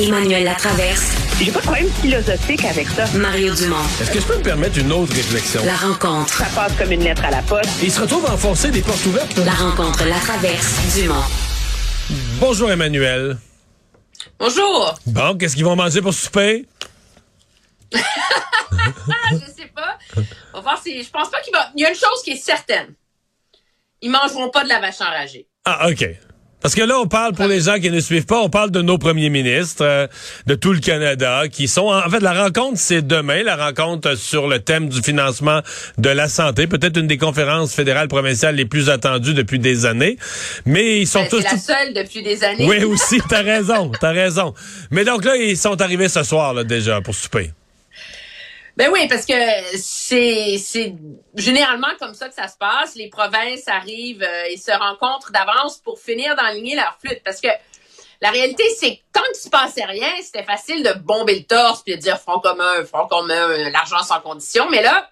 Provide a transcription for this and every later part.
Emmanuel Latraverse. J'ai pas de problème philosophique avec ça. Mario Dumont. Est-ce que je peux me permettre une autre réflexion? La rencontre. Ça passe comme une lettre à la poste. Il se retrouve à enfoncer des portes ouvertes. La rencontre, la traverse, Dumont. Bonjour Emmanuel. Bonjour. Bon, qu'est-ce qu'ils vont manger pour souper? Ah, je sais pas. On va voir si. Je pense pas qu'il va. Il y a une chose qui est certaine. Ils mangeront pas de la vache enragée. Ah, OK. Parce que là, on parle, pour les gens qui ne suivent pas, on parle de nos premiers ministres, euh, de tout le Canada, qui sont... En, fait, la rencontre, c'est demain, la rencontre sur le thème du financement de la santé, peut-être une des conférences fédérales provinciales les plus attendues depuis des années. Mais ils sont Ben, tous... la seule depuis des années. Oui, aussi, t'as raison, t'as raison. Mais donc là, ils sont arrivés ce soir, là, déjà, pour souper. Ben oui, parce que c'est généralement comme ça que ça se passe. Les provinces arrivent euh, et se rencontrent d'avance pour finir d'enligner leur flûte. Parce que la réalité, c'est que tant qu'il se passait rien, c'était facile de bomber le torse puis de dire front commun, front commun, euh, l'argent sans condition. Mais là,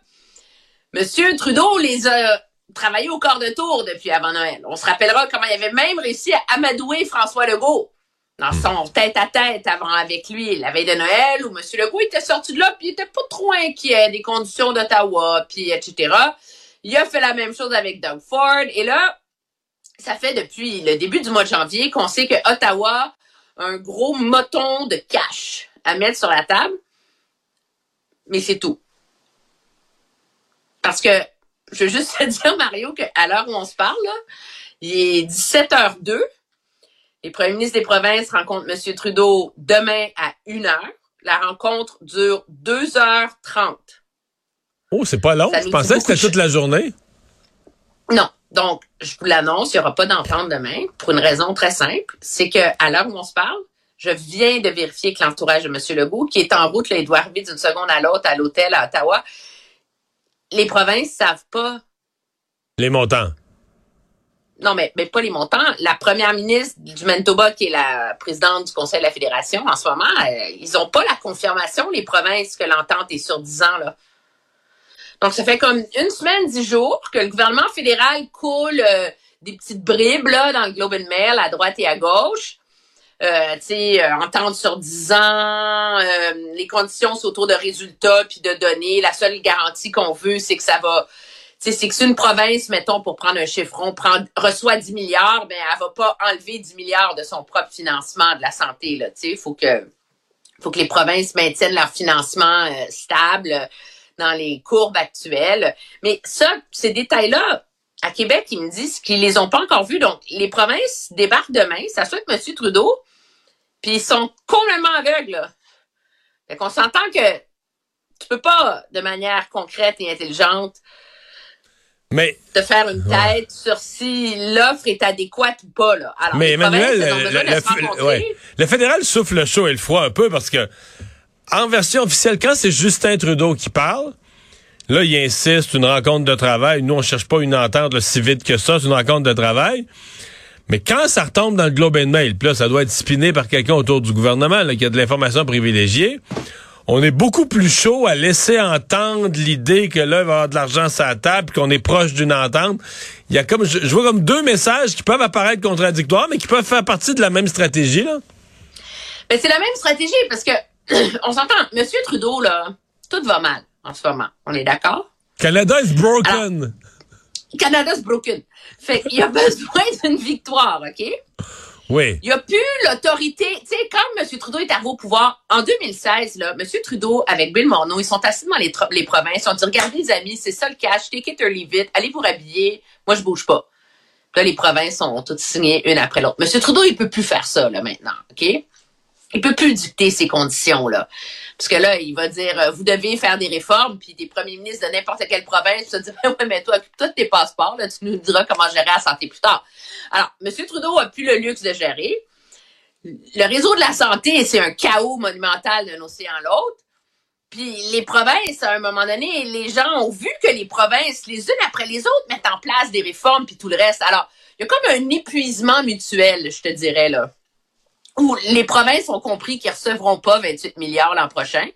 Monsieur Trudeau les a travaillés au corps de tour depuis avant Noël. On se rappellera comment il avait même réussi à amadouer François Legault dans son tête-à-tête avant avec lui la veille de Noël où M. Legault était sorti de là puis il était pas trop inquiet des conditions d'Ottawa puis etc. Il a fait la même chose avec Doug Ford et là ça fait depuis le début du mois de janvier qu'on sait que Ottawa a un gros moton de cash à mettre sur la table mais c'est tout. Parce que je veux juste te dire Mario qu'à l'heure où on se parle là, il est 17h02 les premiers ministres des provinces rencontrent M. Trudeau demain à 1h. La rencontre dure 2h30. Oh, c'est pas long. Ça Je pensais que c'était toute la journée. Non. Donc, je vous l'annonce, il n'y aura pas d'entente demain pour une raison très simple. C'est que à l'heure où on se parle, je viens de vérifier que l'entourage de M. Legault, qui est en route, là, il doit arriver d'une seconde à l'autre à l'hôtel à Ottawa, les provinces savent pas Les montants. Non, mais, mais pas les montants. La première ministre du Manitoba, qui est la présidente du Conseil de la Fédération en ce moment, euh, ils ont pas la confirmation, les provinces, que l'entente est sur 10 ans. Là. Donc, ça fait comme une semaine, dix jours que le gouvernement fédéral coule euh, des petites bribes là, dans le Globe and Mail à droite et à gauche. Euh, tu sais, euh, entente sur 10 ans, les conditions c'est autour de résultats puis de données. La seule garantie qu'on veut, c'est que ça va c'est que si une province, mettons, pour prendre un chiffron, reçoit 10 milliards, ben, elle va pas enlever 10 milliards de son propre financement de la santé, là, tu sais. Faut que, faut que les provinces maintiennent leur financement euh, stable dans les courbes actuelles. Mais ça, ces détails-là, à Québec, ils me disent qu'ils les ont pas encore vus. Donc, les provinces débarquent demain, ça que M. Trudeau, puis ils sont complètement aveugles, là. Fait qu'on s'entend que tu peux pas, de manière concrète et intelligente, Mais, de faire une tête sur si l'offre est adéquate ou pas. Là. Alors, mais Emmanuel, le, ouais. le fédéral souffle le chaud et le froid un peu parce que, en version officielle, quand c'est Justin Trudeau qui parle, là, il insiste, une rencontre de travail. Nous, on cherche pas une entente là, si vite que ça, c'est une rencontre de travail. Mais quand ça retombe dans le Globe and Mail, puis là, ça doit être spiné par quelqu'un autour du gouvernement, là, qui a de l'information privilégiée, on est beaucoup plus chaud à laisser entendre l'idée que là, il va y avoir de l'argent sur la table, qu'on est proche d'une entente. Il y a comme, je, je vois comme deux messages qui peuvent apparaître contradictoires, mais qui peuvent faire partie de la même stratégie, là. Mais c'est la même stratégie parce que, on s'entend, Monsieur Trudeau, là, tout va mal en ce moment. On est d'accord? Canada is broken. Canada's broken. Fait qu'il a besoin d'une victoire, OK? Oui. Il n'y a plus l'autorité. Tu sais, quand M. Trudeau est arrivé au pouvoir, en 2016, là, M. Trudeau, avec Bill Morneau, ils sont assis dans les, provinces. Ils ont dit, regardez, les amis, c'est ça le cash. Take it or leave. Allez vous rhabiller. Moi, je bouge pas. Là, les provinces ont toutes signé une après l'autre. M. Trudeau, il peut plus faire ça, là, maintenant. OK? Il peut plus dicter ces conditions-là. Parce que là, il va dire, euh, vous devez faire des réformes, puis des premiers ministres de n'importe quelle province se dire, ouais, mais toi, occupe-toi tes passeports, là, tu nous diras comment gérer la santé plus tard. Alors, M. Trudeau a plus le luxe de gérer. Le réseau de la santé, c'est un chaos monumental d'un océan à l'autre. Puis les provinces, à un moment donné, les gens ont vu que les provinces, les unes après les autres, mettent en place des réformes puis tout le reste. Alors, il y a comme un épuisement mutuel, je te dirais, là. Où les provinces ont compris qu'ils recevront pas 28 milliards l'an prochain.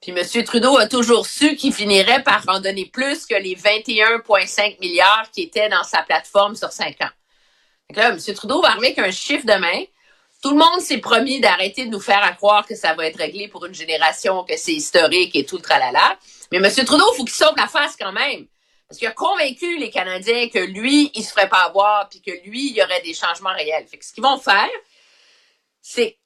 Puis M. Trudeau a toujours su qu'il finirait par en donner plus que les 21,5 milliards qui étaient dans sa plateforme sur cinq ans. Donc là, M. Trudeau va arriver avec un chiffre demain Tout le monde s'est promis d'arrêter de nous faire croire que ça va être réglé pour une génération, que c'est historique et tout le tralala. Mais M. Trudeau, il faut qu'il sauve la face quand même. Parce qu'il a convaincu les Canadiens que lui, il se ferait pas avoir, puis que lui, il y aurait des changements réels. Fait que ce qu'ils vont faire, c'est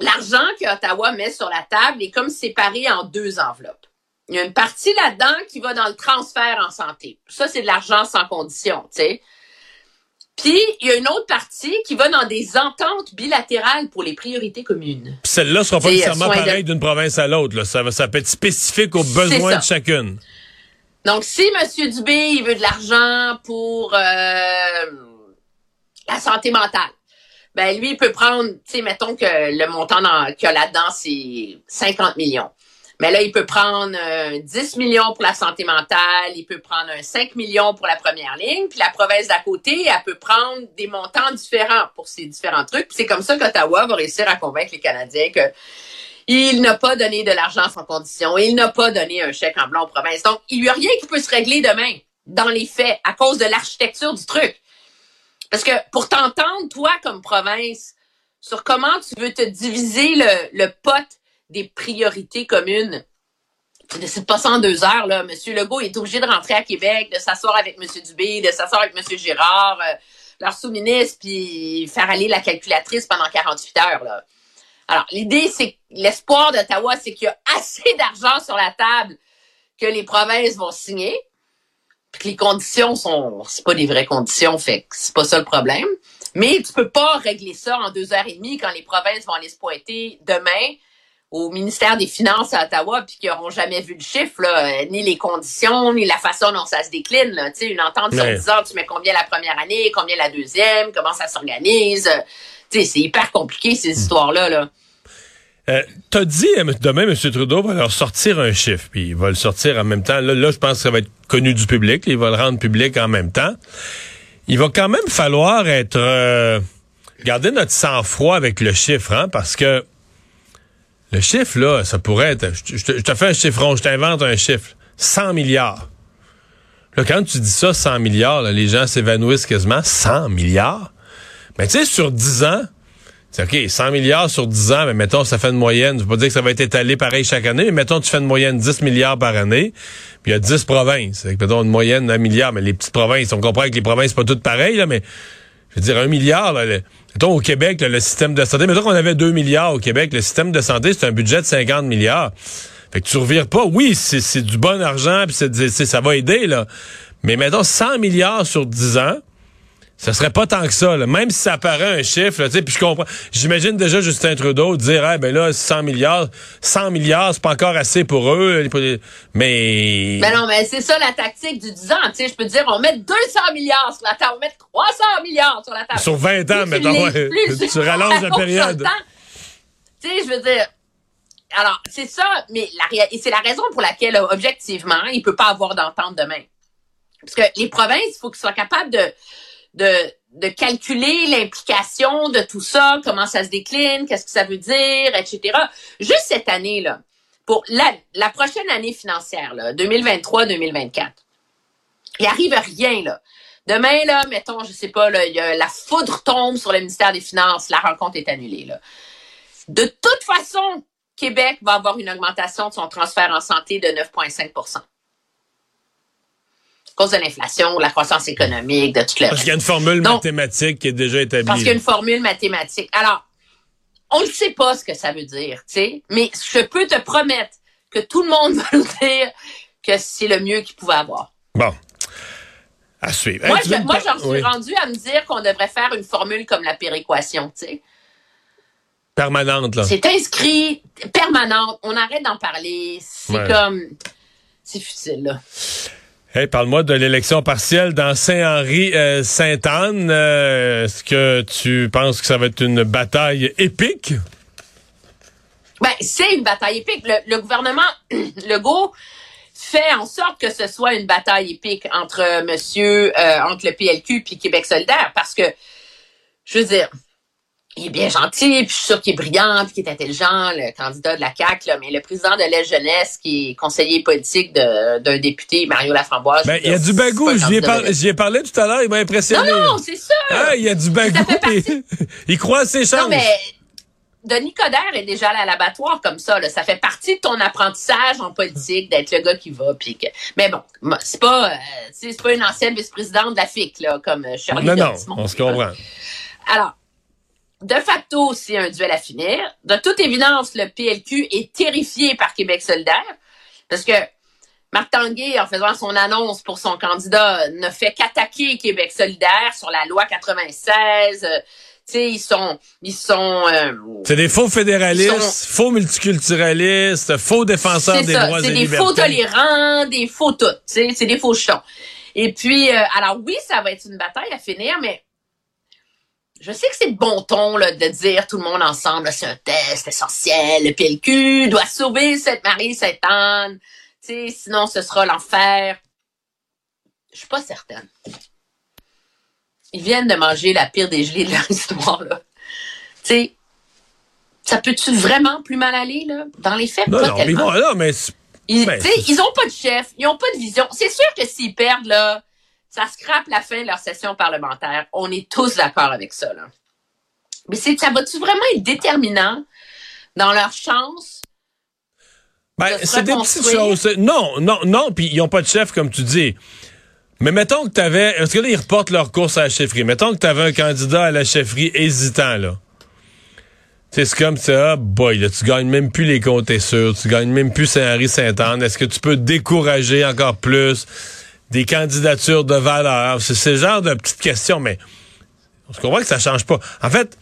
l'argent que Ottawa met sur la table est comme séparé en deux enveloppes. Il y a une partie là-dedans qui va dans le transfert en santé. Ça, c'est de l'argent sans condition, tu sais. Puis, il y a une autre partie qui va dans des ententes bilatérales pour les priorités communes. Celle-là sera pas nécessairement pareille d'une province à l'autre. Ça, ça peut être spécifique aux besoins de chacune. Donc, si M. Dubé, il veut de l'argent pour euh, la santé mentale, ben lui, il peut prendre, tu sais, mettons que le montant qu'il y a là-dedans, c'est 50 millions. Mais là, il peut prendre euh, 10 millions pour la santé mentale, il peut prendre un 5 millions pour la première ligne, puis la province d'à côté, elle peut prendre des montants différents pour ces différents trucs. C'est comme ça qu'Ottawa va réussir à convaincre les Canadiens que il n'a pas donné de l'argent sans condition. Il n'a pas donné un chèque en blanc aux provinces. Donc, il n'y a rien qui peut se régler demain, dans les faits, à cause de l'architecture du truc. Parce que pour t'entendre, toi, comme province, sur comment tu veux te diviser le, le pot des priorités communes, tu décides pas ça en deux heures, là. Monsieur Legault est obligé de rentrer à Québec, de s'asseoir avec Monsieur Dubé, de s'asseoir avec Monsieur Girard, euh, leur sous-ministre, puis faire aller la calculatrice pendant 48 heures, là. Alors, l'idée, c'est l'espoir d'Ottawa, c'est qu'il y a assez d'argent sur la table que les provinces vont signer, puis les conditions sont, c'est pas des vraies conditions, fait que c'est pas ça le problème. Mais tu peux pas régler ça en deux heures et demie quand les provinces vont aller se pointer demain au ministère des Finances à Ottawa puis qu'ils n'auront jamais vu le chiffre, là, euh, ni les conditions, ni la façon dont ça se décline. Là. Tu sais, une entente sur Ouais. 10 ans, tu mets combien la première année, combien la deuxième, comment ça s'organise. euh, Tu sais, c'est hyper compliqué, ces histoires-là. Là. Euh, T'as dit euh, demain, M. Trudeau va leur sortir un chiffre, puis il va le sortir en même temps. Là, là, je pense que ça va être connu du public. Il va le rendre public en même temps. Il va quand même falloir être euh, garder notre sang-froid avec le chiffre, hein, parce que le chiffre, là, ça pourrait être. Je, te- fais un chiffron, je t'invente un chiffre. 100 milliards. Là, quand tu dis ça, 100 milliards, là, les gens s'évanouissent quasiment. 100 milliards? Mais tu sais, sur 10 ans, c'est OK, 100 milliards sur 10 ans, mais mettons, ça fait une moyenne. Je veux pas dire que ça va être étalé pareil chaque année, mais mettons, tu fais une moyenne 10 milliards par année, puis il y a 10 provinces. Que, mettons, une moyenne d'un milliard, mais les petites provinces, on comprend que les provinces, c'est pas toutes pareilles, là, mais je veux dire, un milliard, là, mettons, au Québec, là, le système de santé, mettons qu'on avait 2 milliards au Québec, le système de santé, c'est un budget de 50 milliards. Fait que tu revires pas. Oui, c'est du bon argent, puis ça va aider, là. Mais mettons, 100 milliards sur 10 ans, ça serait pas tant que ça, là. même si ça paraît un chiffre, là, tu sais, puis je comprends. J'imagine déjà Justin Trudeau dire, ah, ben là, 100 milliards, 100 milliards, c'est pas encore assez pour eux, mais... Ben non, mais c'est ça la tactique du 10 ans. Tu sais, je peux dire, on met 200 milliards sur la table, on met 300 milliards sur la table. Sur 20 ans, tu ouais. plus Tu rallonges la période. Tu sais, je veux dire, alors, c'est ça, mais la, c'est la raison pour laquelle, objectivement, il peut pas avoir d'entente demain. Parce que les provinces, il faut qu'ils soient capables de, de, de calculer l'implication de tout ça, comment ça se décline, qu'est-ce que ça veut dire, etc. Juste cette année, là, pour la, prochaine année financière, là, 2023-2024, il arrive rien, là. Demain, là, mettons, je sais pas, là, la foudre tombe sur le ministère des Finances, la rencontre est annulée, là. De toute façon, Québec va avoir une augmentation de son transfert en santé de 9,5 à cause de l'inflation, de la croissance économique, de tout le Parce qu'il y a une formule Donc- mathématique qui est déjà établie. Parce qu'il y a une formule mathématique. Alors, on ne sait pas ce que ça veut dire, tu sais, mais je peux te promettre que tout le monde va nous dire que c'est le mieux qu'il pouvait avoir. Bon. À suivre. Moi, Hey, je- moi, j'en suis Oui. rendu à me dire qu'on devrait faire une formule comme la péréquation, tu sais. Permanente, là. C'est inscrit, permanente. On arrête d'en parler. C'est Ouais. comme, c'est futile, là. Hey, parle-moi de l'élection partielle dans Saint-Henri-Sainte-Anne. Euh, Est-ce que tu penses que ça va être une bataille épique? Ben, c'est une bataille épique. Le, le gouvernement Legault fait en sorte que ce soit une bataille épique entre euh, monsieur, euh, entre le PLQ puis Québec solidaire parce que, je veux dire, il est bien gentil, puis je suis sûr qu'il est brillant, puis qu'il est intelligent, le candidat de la CAQ, là, mais le président de l'Est Jeunesse, qui est conseiller politique d'un député, Mario Laframboise. Ben, il y a du bagou. J'y ai, par- parlé tout à l'heure. Il m'a impressionné. Non, non, c'est ça! Ah, il y a du bagou. il croit à ses chances. Non, mais Denis Coderre est déjà allé à l'abattoir comme ça. Là. Ça fait partie de ton apprentissage en politique d'être le gars qui va. Puis que... Mais bon, c'est pas, euh, c'est pas une ancienne vice-présidente de la FIC, là, comme euh, Shirley Non, non, Dorismont. on se comprend. Alors, de facto, c'est un duel à finir. De toute évidence, le PLQ est terrifié par Québec solidaire parce que Marc Tanguay, en faisant son annonce pour son candidat, ne fait qu'attaquer Québec solidaire sur la loi 96. Euh, sais, ils sont, ils sont, euh, C'est des faux fédéralistes, sont- faux multiculturalistes, faux défenseurs c'est des ça, droits c'est et des libertés. faux tolérants, des faux tout, c'est des faux jetons. Et puis, euh, alors oui, ça va être une bataille à finir, mais je sais que c'est de bon ton là, de dire tout le monde ensemble, c'est un test essentiel, le PLQ doit sauver cette Marie Sainte-Anne, tu sais, sinon ce sera l'enfer. Je suis pas certaine. Ils viennent de manger la pire des gelées de leur histoire, là. Tu sais, ça peut-tu vraiment plus mal aller, là? Dans les faits, Non, pas non, mais bon, non, mais c'est- Ils, Ben, ils ont pas de chef, ils ont pas de vision. C'est sûr que s'ils perdent, là, ça scrape la fin de leur session parlementaire. On est tous d'accord avec ça, là. Mais c'est, ça va-tu vraiment être déterminant dans leur chance? Ben, de se c'est des petites choses. Non, non, non, puis ils ont pas de chef, comme tu dis. Mais mettons que tu avais. Parce que là, ils reportent leur course à la chefferie. Mettons que tu avais un candidat à la chefferie hésitant, là. Tu sais, C'est comme ça, ah boy, là, tu gagnes même plus les comtés sûrs, tu gagnes même plus Saint-Henri-Saint-Anne. Est-ce que tu peux décourager encore plus? Des candidatures de valeur? C'est ce genre de petites questions, mais on se comprend que ça change pas. En fait,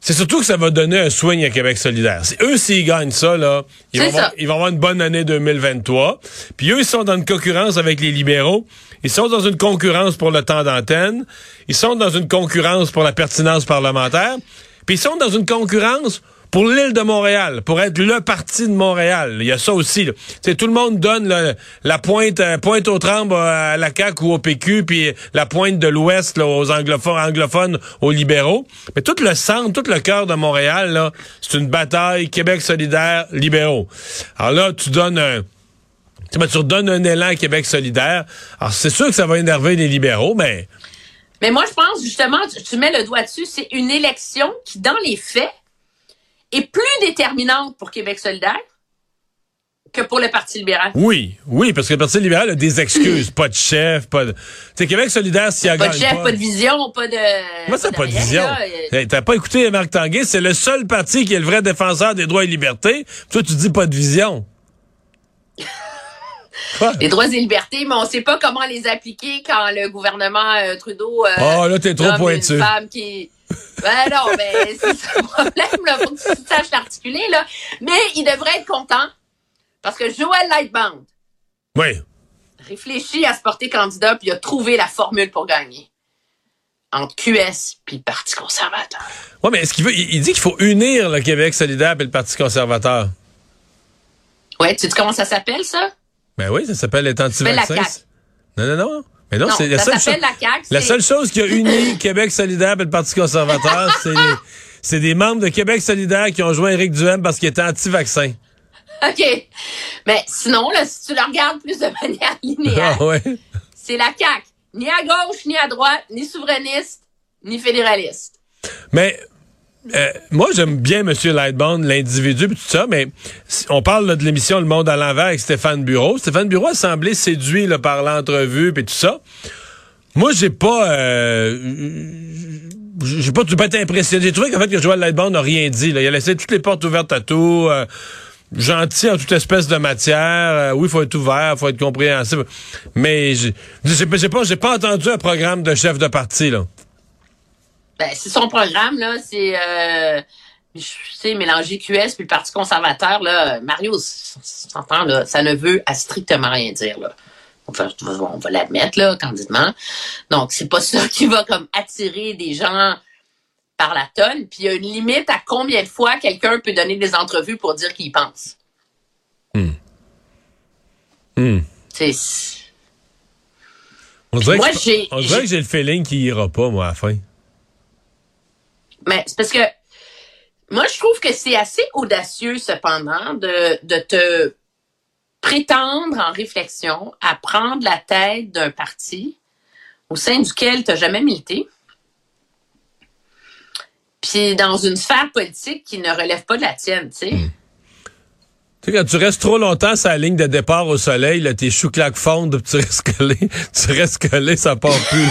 c'est surtout que ça va donner un swing à Québec solidaire. Si eux, s'ils gagnent ça, là, ils vont, C'est ça. avoir, ils vont avoir une bonne année 2023. Puis eux, ils sont dans une concurrence avec les libéraux. Ils sont dans une concurrence pour le temps d'antenne. Ils sont dans une concurrence pour la pertinence parlementaire. Puis ils sont dans une concurrence pour l'île de Montréal, pour être le parti de Montréal. Il y a ça aussi. Sais, tout le monde donne la pointe, euh, pointe aux trembles euh, à la CAQ ou au PQ, puis la pointe de l'Ouest aux anglophones, aux libéraux. Mais tout le centre, tout le cœur de Montréal, c'est une bataille Québec solidaire, libéraux. Alors là, tu donnes un... Tu sais, tu redonnes un élan à Québec solidaire. Alors, c'est sûr que ça va énerver les libéraux, mais... Mais moi, je pense justement, tu mets le doigt dessus, c'est une élection qui, dans les faits, est plus déterminante pour Québec solidaire que pour le Parti libéral. Oui, oui, parce que le Parti libéral a des excuses. pas de chef, pas de... Tu sais, Québec solidaire, s'il y a Pas de chef, pas de vision, pas de... Moi, c'est pas de vision. Hey, T'as pas écouté Marc Tanguay, c'est le seul parti qui est le vrai défenseur des droits et libertés. Toi, tu dis pas de vision. Quoi? Les droits et libertés, mais on sait pas comment les appliquer quand le gouvernement euh, Trudeau... euh, Oh, là, t'es trop pointu. Une femme qui... Ben non, mais c'est ça le problème, là. Faut que tu saches l'articuler, là. Mais il devrait être content parce que Joël Lightbound Oui. réfléchit à se porter candidat puis il a trouvé la formule pour gagner. Entre QS puis le Parti conservateur. Ouais, mais est-ce qu'il veut, il, dit qu'il faut unir le Québec solidaire et le Parti conservateur. Ouais, tu sais comment ça s'appelle, ça? Ben oui, ça s'appelle anti-vaccin. CAQ. Non, non, non. Mais non, Non, c'est la seule chose. la CAQ. La c'est- seule chose qui a uni Québec solidaire et le Parti conservateur, c'est des membres de Québec solidaire qui ont joint Éric Duhem parce qu'il était anti-vaccin. OK. Mais sinon, là, si tu le regardes plus de manière linéaire, Ah ouais. c'est la CAQ. Ni à gauche, ni à droite, ni souverainiste, ni fédéraliste. Mais euh, moi, j'aime bien M. Lightbound, l'individu, tout ça, mais on parle là, de l'émission Le Monde à l'envers avec Stéphane Bureau. Stéphane Bureau a semblé séduit là, par l'entrevue, puis tout ça. Moi, j'ai pas... Euh, j'ai pas, j'ai pas été impressionné. J'ai trouvé qu'en fait, que Joël Lightbound n'a rien dit. Là. Il a laissé toutes les portes ouvertes à tout. euh, gentil en toute espèce de matière. Euh, oui, faut être ouvert, faut être compréhensible. Mais j'ai pas, pas entendu un programme de chef de parti, là. Ben, c'est son programme, là, c'est, euh, je sais, mélanger QS puis le Parti conservateur, là, Mario, s'entend, là, ça ne veut à strictement rien dire, là. On va, on va l'admettre, là, candidement. Donc, c'est pas ça qui va, comme, attirer des gens par la tonne. Puis, il y a une limite à combien de fois quelqu'un peut donner des entrevues pour dire qu'il pense. Hmm. C'est, On dirait, Moi, que, j'ai- on dirait j'ai- que j'ai le feeling qu'il ira pas, moi, à la fin. Mais c'est parce que Moi, je trouve que c'est assez audacieux, cependant, de, de te prétendre en réflexion à prendre la tête d'un parti au sein duquel tu n'as jamais milité, puis dans une sphère politique qui ne relève pas de la tienne, tu sais. Tu sais, quand tu restes trop longtemps sur la ligne de départ au soleil, là, tes choux claques fondent, tu restes collé, tu restes collé, ça part plus.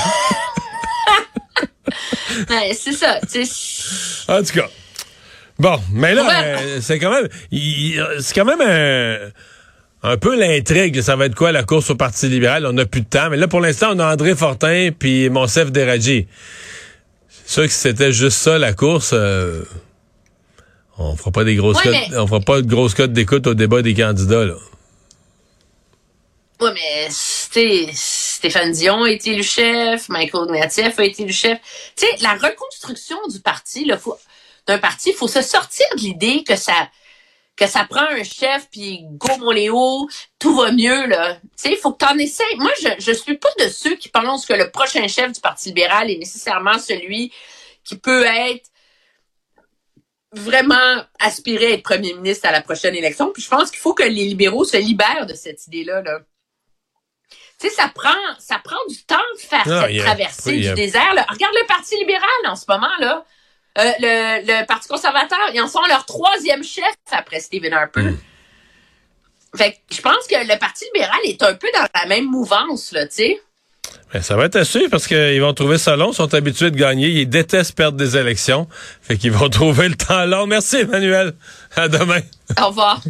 Ouais, c'est ça, tu sais. En tout cas. Bon, mais là, Ouais. euh, c'est quand même, il- c'est quand même un, un peu l'intrigue. Ça va être quoi la course au Parti libéral? On n'a plus de temps. Mais là, pour l'instant, on a André Fortin puis Monsef Deradji. C'est sûr que si c'était juste ça, la course, euh, on fera pas des grosses Ouais, cotes, mais- on fera pas de grosses cotes d'écoute au débat des candidats, là. Ouais, mais sais, Stéphane Dion a été élu chef, Michael Ignatieff a été élu chef. Tu sais, la reconstruction du parti, là, d'un parti, faut se sortir de l'idée que ça prend un chef puis go mon Léo, tout va mieux là. Tu sais, il faut que t'en essayes. Moi, je je suis pas de ceux qui pensent que le prochain chef du Parti libéral est nécessairement celui qui peut être vraiment aspirer à être premier ministre à la prochaine élection. Puis je pense qu'il faut que les libéraux se libèrent de cette idée-là. Là. Tu sais, ça prend, ça prend du temps de faire Non, cette a- traversée oui, du a- désert. Là. Regarde le Parti libéral en ce moment, là. Euh, le, le Parti conservateur, ils en sont à leur troisième chef après Stephen Harper. Mm. Fait que je pense que le Parti libéral est un peu dans la même mouvance, là, tu sais. Ben, ça va être à suivre parce qu'ils vont trouver ça long, ils sont habitués de gagner, ils détestent perdre des élections. Fait qu'ils vont trouver le temps long. Merci, Emmanuel. À demain. Au revoir.